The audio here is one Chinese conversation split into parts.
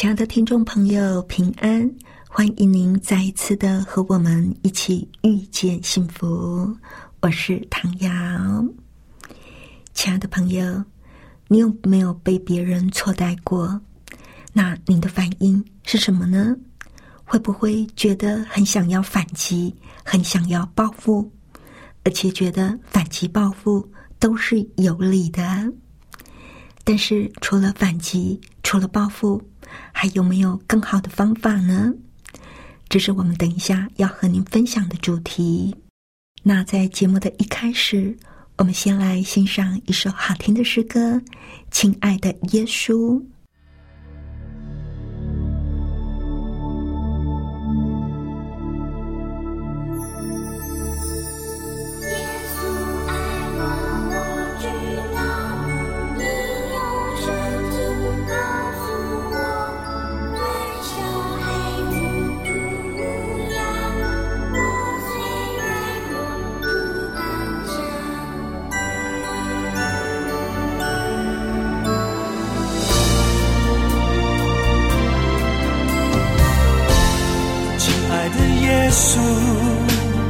亲爱的听众朋友，平安！欢迎您再一次的和我们一起遇见幸福。我是唐瑶。亲爱的朋友，你有没有被别人错待过？那您的反应是什么呢？会不会觉得很想要反击，很想要报复，而且觉得反击报复都是有理的？但是除了反击，除了报复，还有没有更好的方法呢？这是我们等一下要和您分享的主题。那在节目的一开始，我们先来欣赏一首好听的诗歌，《亲爱的耶稣》。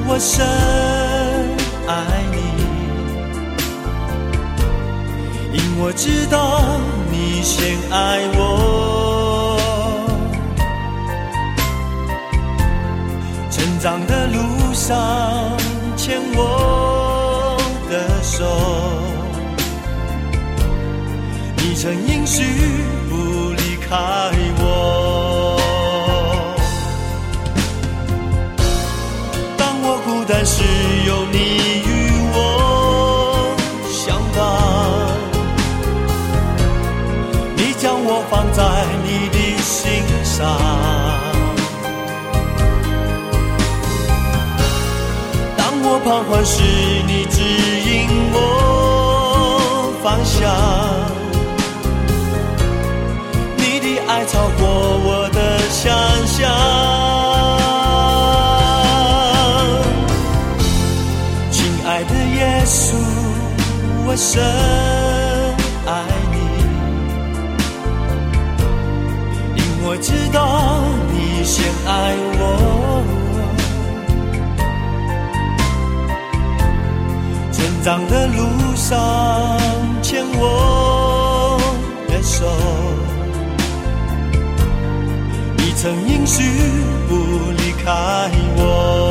我深爱你，因我知道你先爱我。成长的路上牵我的手，你曾应许放在你的心上。当我彷徨时，你指引我方向。你的爱超过我的想象。亲爱的耶稣，我深长的路上牵我的手，你曾应许不离开我。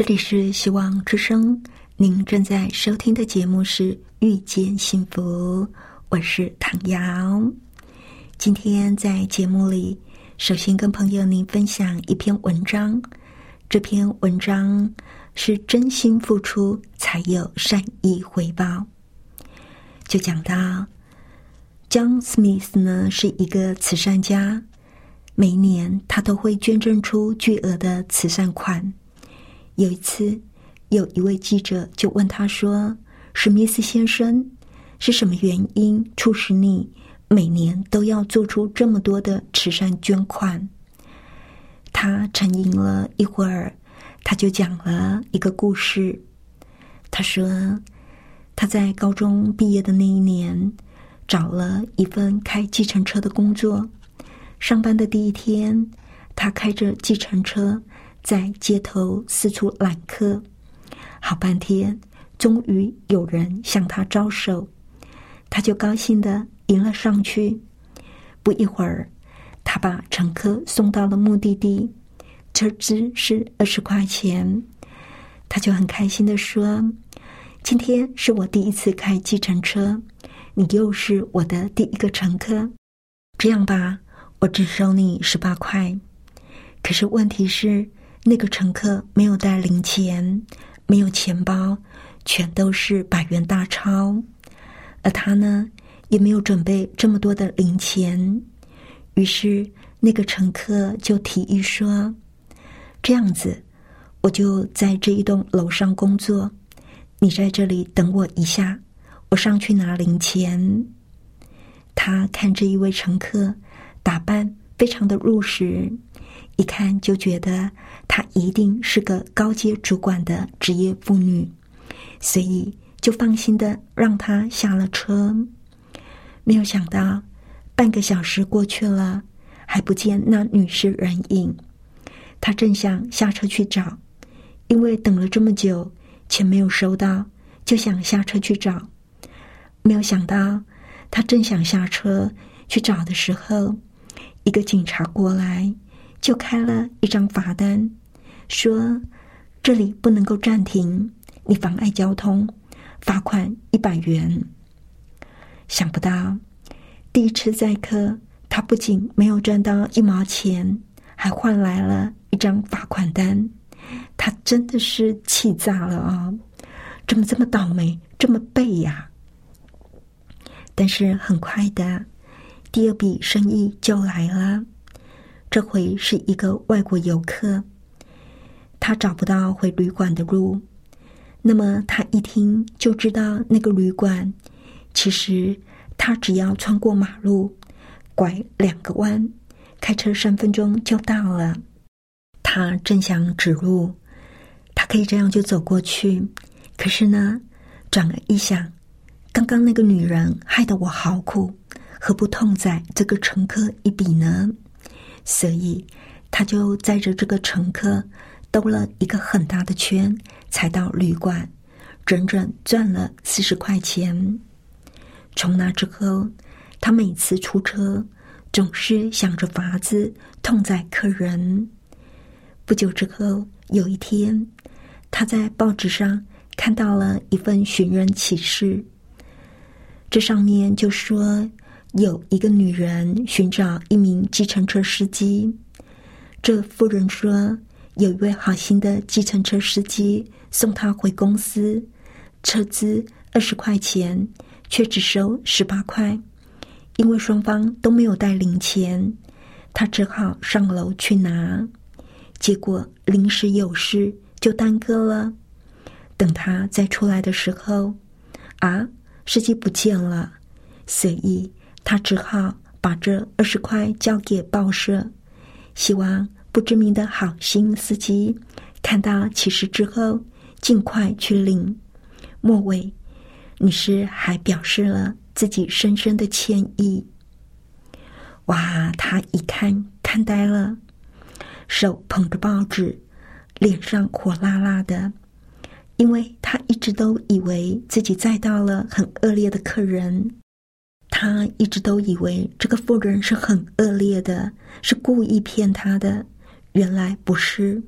这里是希望之声，您正在收听的节目是《遇见幸福》，我是唐瑶。今天在节目里，首先跟朋友您分享一篇文章。这篇文章是真心付出才有善意回报。就讲到，John Smith 呢是一个慈善家，每年他都会捐赠出巨额的慈善款。有一次，有一位记者就问他说：“史密斯先生，是什么原因促使你每年都要做出这么多的慈善捐款？”他沉吟了一会儿，他就讲了一个故事。他说，他在高中毕业的那一年，找了一份开计程车的工作。上班的第一天，他开着计程车在街头四处揽客，好半天，终于有人向他招手，他就高兴的迎了上去。不一会儿。他把乘客送到了目的地，车资是二十块钱，他就很开心的说：“今天是我第一次开计程车，你又是我的第一个乘客，这样吧，我只收你十八块。可是问题是，那个乘客没有带零钱，没有钱包，全都是百元大钞，而他呢，也没有准备这么多的零钱。”于是，那个乘客就提议说：“这样子，我就在这一栋楼上工作，你在这里等我一下，我上去拿零钱。”他看这一位乘客打扮非常的入时，一看就觉得她一定是个高阶主管的职业妇女，所以就放心的让她下了车。没有想到。半个小时过去了，还不见那女士人影。他正想下车去找，因为等了这么久，钱没有收到，就想下车去找。没有想到，他正想下车去找的时候，一个警察过来，就开了一张罚单，说：“这里不能够暂停，你妨碍交通，罚款一百元。”想不到。第一次载客，他不仅没有赚到一毛钱，还换来了一张罚款单。他真的是气炸了啊！怎么这么倒霉，这么背呀？但是很快的，第二笔生意就来了。这回是一个外国游客，他找不到回旅馆的路。那么他一听就知道那个旅馆其实。他只要穿过马路，拐两个弯，开车三分钟就到了。他正想指路，他可以这样就走过去。可是呢，转而一想，刚刚那个女人害得我好苦，何不痛宰这个乘客一笔呢？所以，他就载着这个乘客兜了一个很大的圈，才到旅馆，整整赚了四十块钱。从那之后，他每次出车总是想着法子痛宰客人。不久之后，有一天，他在报纸上看到了一份寻人启事。这上面就说有一个女人寻找一名计程车司机。这妇人说，有一位好心的计程车司机送她回公司，车资二十块钱。却只收十八块，因为双方都没有带零钱，他只好上楼去拿。结果临时有事，就耽搁了。等他再出来的时候，啊，司机不见了，所以他只好把这二十块交给报社，希望不知名的好心司机看到启事之后，尽快去领。末尾。女士还表示了自己深深的歉意。哇，他一看看呆了，手捧着报纸，脸上火辣辣的，因为他一直都以为自己载到了很恶劣的客人，他一直都以为这个妇人是很恶劣的，是故意骗他的，原来不是。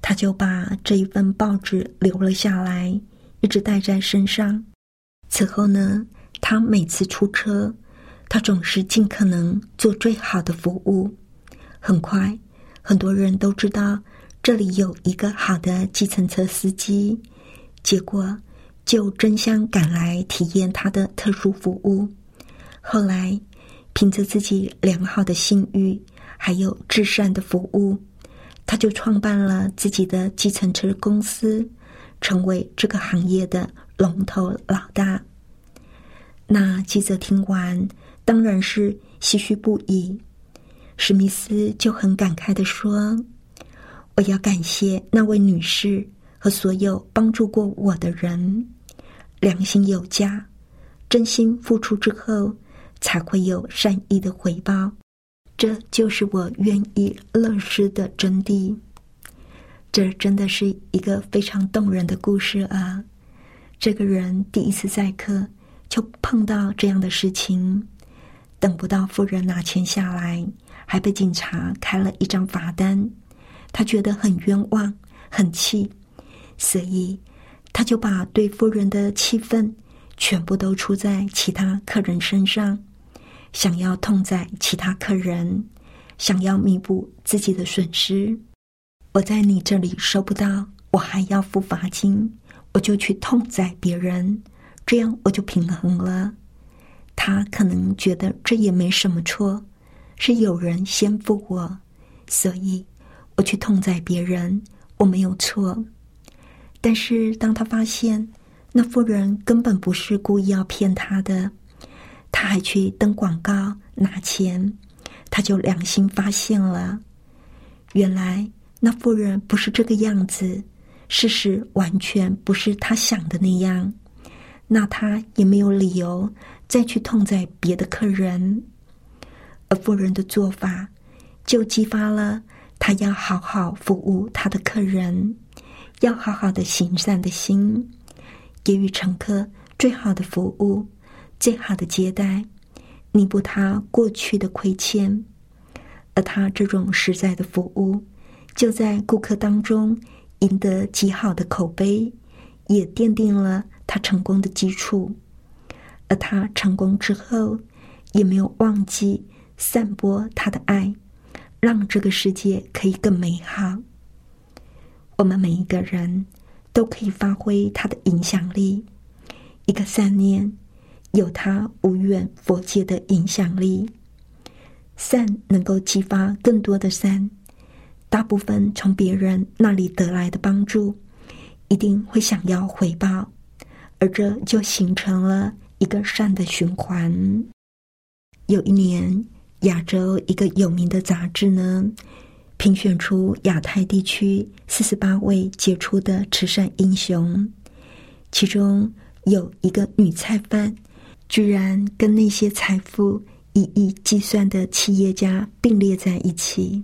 他就把这一份报纸留了下来，一直带在身上。此后呢，他每次出车，他总是尽可能做最好的服务。很快，很多人都知道这里有一个好的计程车司机，结果就争相赶来体验他的特殊服务。后来，凭着自己良好的信誉，还有至善的服务，他就创办了自己的计程车公司，成为这个行业的龙头老大。那记者听完，当然是唏嘘不已。史密斯就很感慨的说：“我要感谢那位女士和所有帮助过我的人，良心有加，真心付出之后。”才会有善意的回报，这就是我愿意乐施的真谛。这真的是一个非常动人的故事啊！这个人第一次载客就碰到这样的事情，等不到夫人拿钱下来，还被警察开了一张罚单，他觉得很冤枉，很气，所以他就把对夫人的气愤全部都出在其他客人身上。想要痛宰其他客人，想要弥补自己的损失。我在你这里收不到，我还要付罚金，我就去痛宰别人，这样我就平衡了。他可能觉得这也没什么错，是有人先付我，所以我去痛宰别人，我没有错。但是当他发现那妇人根本不是故意要骗他的。他还去登广告拿钱，他就良心发现了，原来那妇人不是这个样子，事实完全不是他想的那样，那他也没有理由再去痛宰别的客人，而妇人的做法就激发了他要好好服务他的客人，要好好的行善的心，给予乘客最好的服务。最好的接待，弥补他过去的亏欠，而他这种实在的服务，就在顾客当中赢得极好的口碑，也奠定了他成功的基础。而他成功之后，也没有忘记散播他的爱，让这个世界可以更美好。我们每一个人都可以发挥他的影响力，一个善念。有他无远佛界的影响力，善能够激发更多的善，大部分从别人那里得来的帮助，一定会想要回报，而这就形成了一个善的循环。有一年，亚洲一个有名的杂志呢，评选出亚太地区四十八位杰出的慈善英雄，其中有一个女菜贩。居然跟那些财富一亿计算的企业家并列在一起。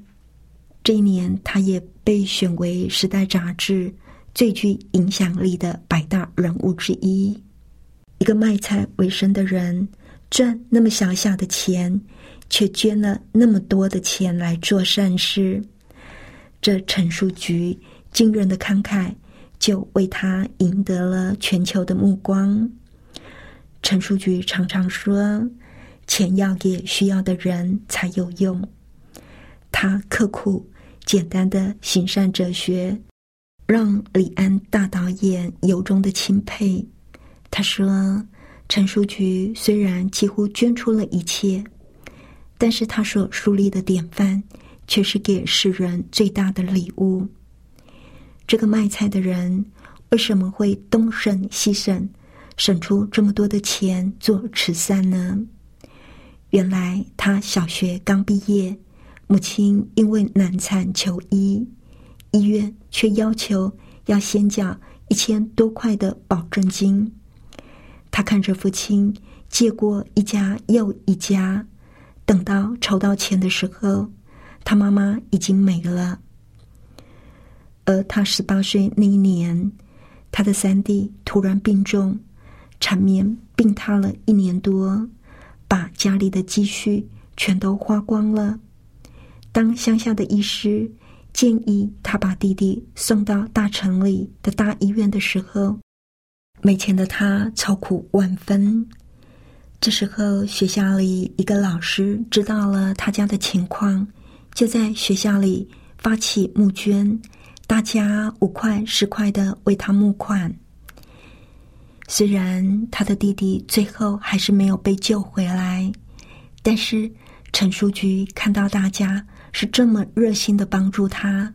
这一年，她也被选为《时代》杂志最具影响力的百大人物之一。一个卖菜为生的人，赚那么小小的钱，却捐了那么多的钱来做善事。这陈述局惊人的慷慨，就为他赢得了全球的目光。陈书局常常说：“钱要给需要的人才有用。”他刻苦简单的行善哲学，让李安大导演由衷的钦佩。他说：“陈书局虽然几乎捐出了一切，但是他所树立的典范，却是给世人最大的礼物。”这个卖菜的人为什么会东省西省？省出这么多的钱做慈善呢？原来他小学刚毕业，母亲因为难产求医，医院却要求要先缴一千多块的保证金。他看着父亲借过一家又一家，等到筹到钱的时候，他妈妈已经没了。而他十八岁那一年，他的三弟突然病重。缠绵病榻了一年多，把家里的积蓄全都花光了。当乡下的医师建议他把弟弟送到大城里的大医院的时候，没钱的他愁苦万分。这时候，学校里一个老师知道了他家的情况，就在学校里发起募捐，大家五块十块的为他募款。虽然他的弟弟最后还是没有被救回来，但是陈书局看到大家是这么热心的帮助他，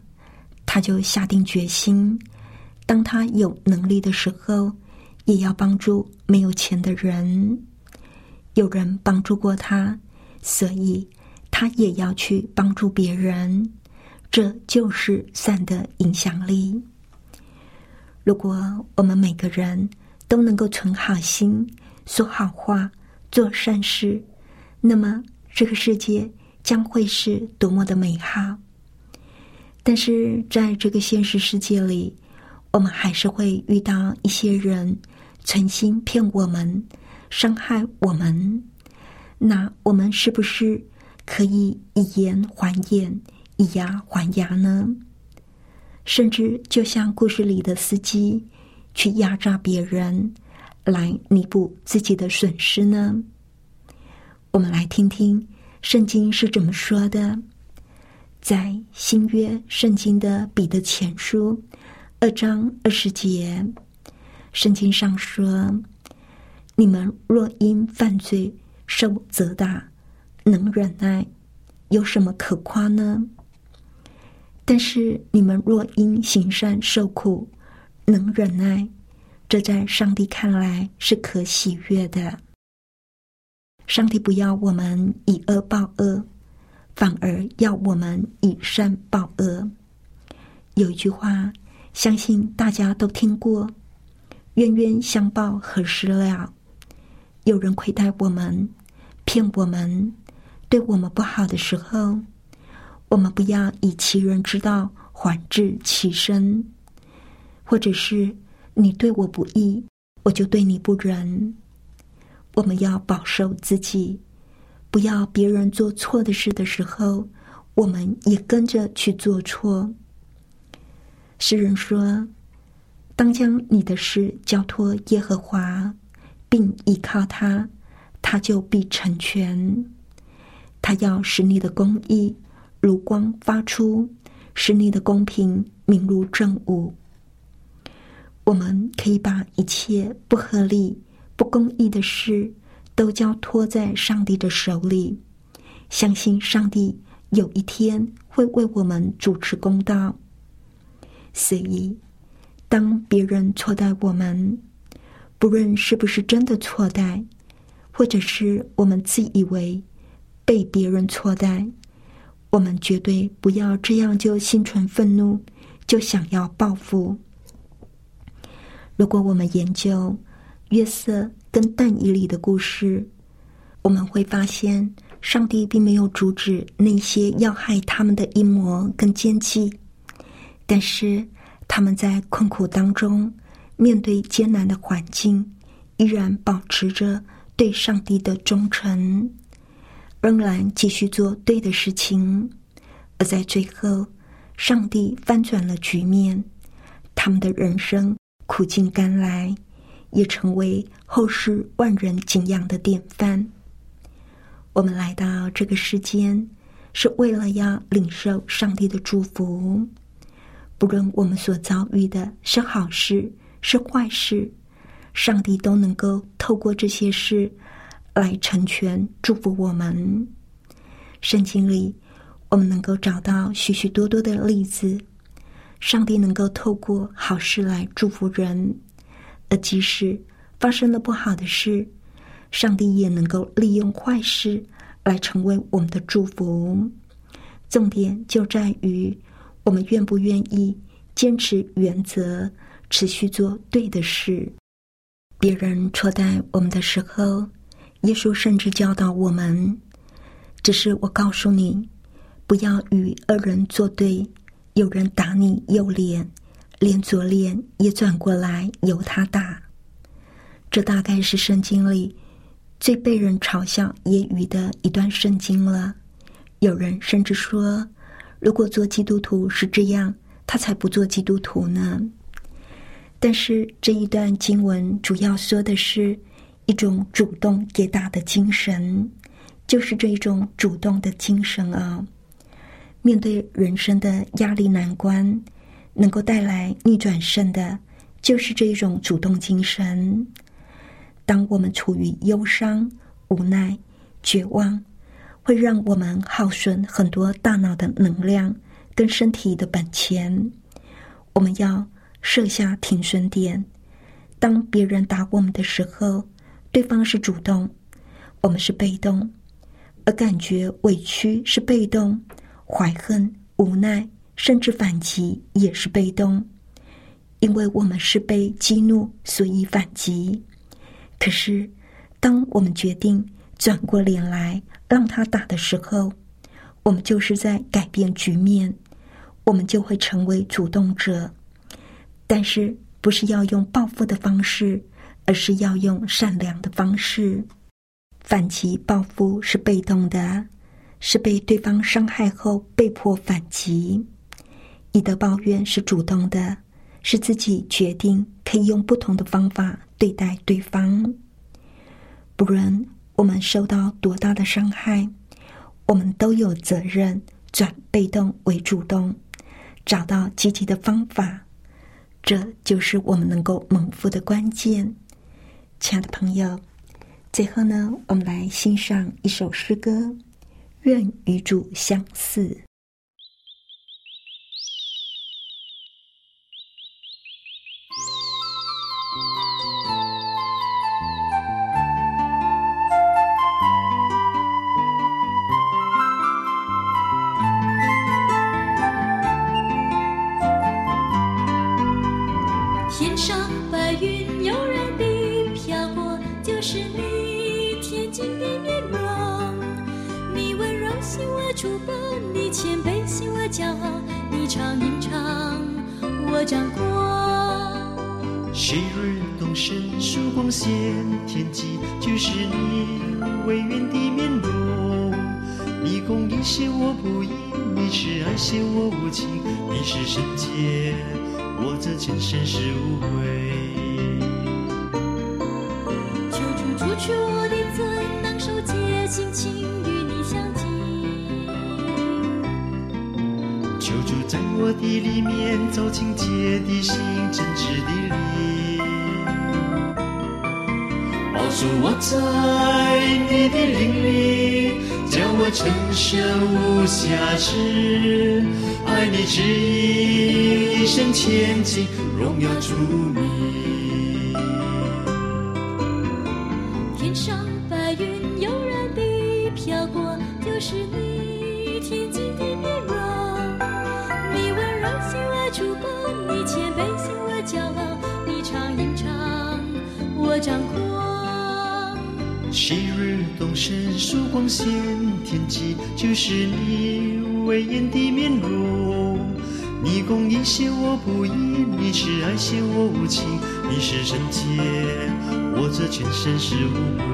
他就下定决心，当他有能力的时候，也要帮助没有钱的人。有人帮助过他，所以他也要去帮助别人。这就是善的影响力。如果我们每个人，都能够存好心、说好话、做善事，那么这个世界将会是多么的美好。但是在这个现实世界里，我们还是会遇到一些人存心骗我们、伤害我们。那我们是不是可以以眼还眼、以牙还牙呢？甚至就像故事里的司机。去压榨别人，来弥补自己的损失呢？我们来听听圣经是怎么说的。在新约圣经的彼得前书二章二十节，圣经上说：“你们若因犯罪受责打，能忍耐，有什么可夸呢？但是你们若因行善受苦，能忍耐，这在上帝看来是可喜悦的。上帝不要我们以恶报恶，反而要我们以善报恶。有一句话，相信大家都听过：“冤冤相报何时了？”有人亏待我们、骗我们、对我们不好的时候，我们不要以其人之道还治其身。或者是你对我不义，我就对你不仁。我们要保守自己，不要别人做错的事的时候，我们也跟着去做错。诗人说：“当将你的事交托耶和华，并依靠他，他就必成全。他要使你的公义如光发出，使你的公平明如正午。”我们可以把一切不合理、不公义的事都交托在上帝的手里，相信上帝有一天会为我们主持公道。所以，当别人错待我们，不论是不是真的错待，或者是我们自以为被别人错待，我们绝对不要这样就心存愤怒，就想要报复。如果我们研究约瑟跟但以里的故事，我们会发现，上帝并没有阻止那些要害他们的阴谋跟奸计，但是他们在困苦当中，面对艰难的环境，依然保持着对上帝的忠诚，仍然继续做对的事情，而在最后，上帝翻转了局面，他们的人生。苦尽甘来，也成为后世万人敬仰的典范。我们来到这个世间，是为了要领受上帝的祝福。不论我们所遭遇的是好事是坏事，上帝都能够透过这些事来成全祝福我们。圣经里，我们能够找到许许多多的例子。上帝能够透过好事来祝福人，而即使发生了不好的事，上帝也能够利用坏事来成为我们的祝福。重点就在于我们愿不愿意坚持原则，持续做对的事。别人错待我们的时候，耶稣甚至教导我们：“只是我告诉你，不要与恶人作对。”有人打你右脸，连左脸也转过来由他打。这大概是圣经里最被人嘲笑、揶揄的一段圣经了。有人甚至说，如果做基督徒是这样，他才不做基督徒呢。但是这一段经文主要说的是一种主动给大的精神，就是这一种主动的精神啊。面对人生的压力难关，能够带来逆转胜的，就是这一种主动精神。当我们处于忧伤、无奈、绝望，会让我们耗损很多大脑的能量跟身体的本钱。我们要设下停损点。当别人打我们的时候，对方是主动，我们是被动，而感觉委屈是被动。怀恨、无奈，甚至反击也是被动，因为我们是被激怒，所以反击。可是，当我们决定转过脸来让他打的时候，我们就是在改变局面，我们就会成为主动者。但是，不是要用报复的方式，而是要用善良的方式。反击、报复是被动的。是被对方伤害后被迫反击，你的抱怨是主动的，是自己决定可以用不同的方法对待对方。不论我们受到多大的伤害，我们都有责任转被动为主动，找到积极的方法。这就是我们能够蒙福的关键。亲爱的朋友，最后呢，我们来欣赏一首诗歌。愿与主相似。昔日东升，曙光显天际，就是你微圆的面容。你公义显我不依，你是爱显我无情，你是圣洁，我这前生是无悔。在我的里面走进姐的心，真挚的灵，告诉，我在你的灵里，叫我成神无瑕疵，爱你只意，一生前进，荣耀主你。昔日东升，曙光显天际，就是你威严的面容。你公义显我不义，你是爱显我无情，你是圣洁，我这全身是无愧。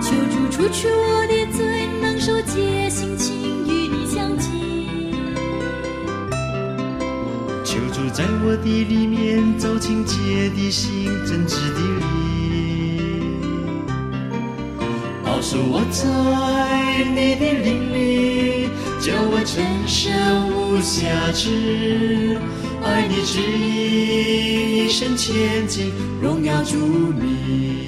求主除去我的罪，能受戒心情与你相近。求主在我的里面走清洁的心，真挚的告诉我在你的灵里，叫我成圣无瑕疵，爱你旨意，一生前进，荣耀主名。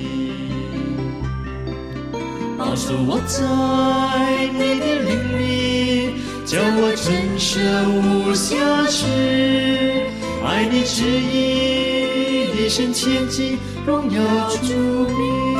说我在你的灵里，叫我成圣无瑕疵，爱你旨意，一生前进，荣耀主名。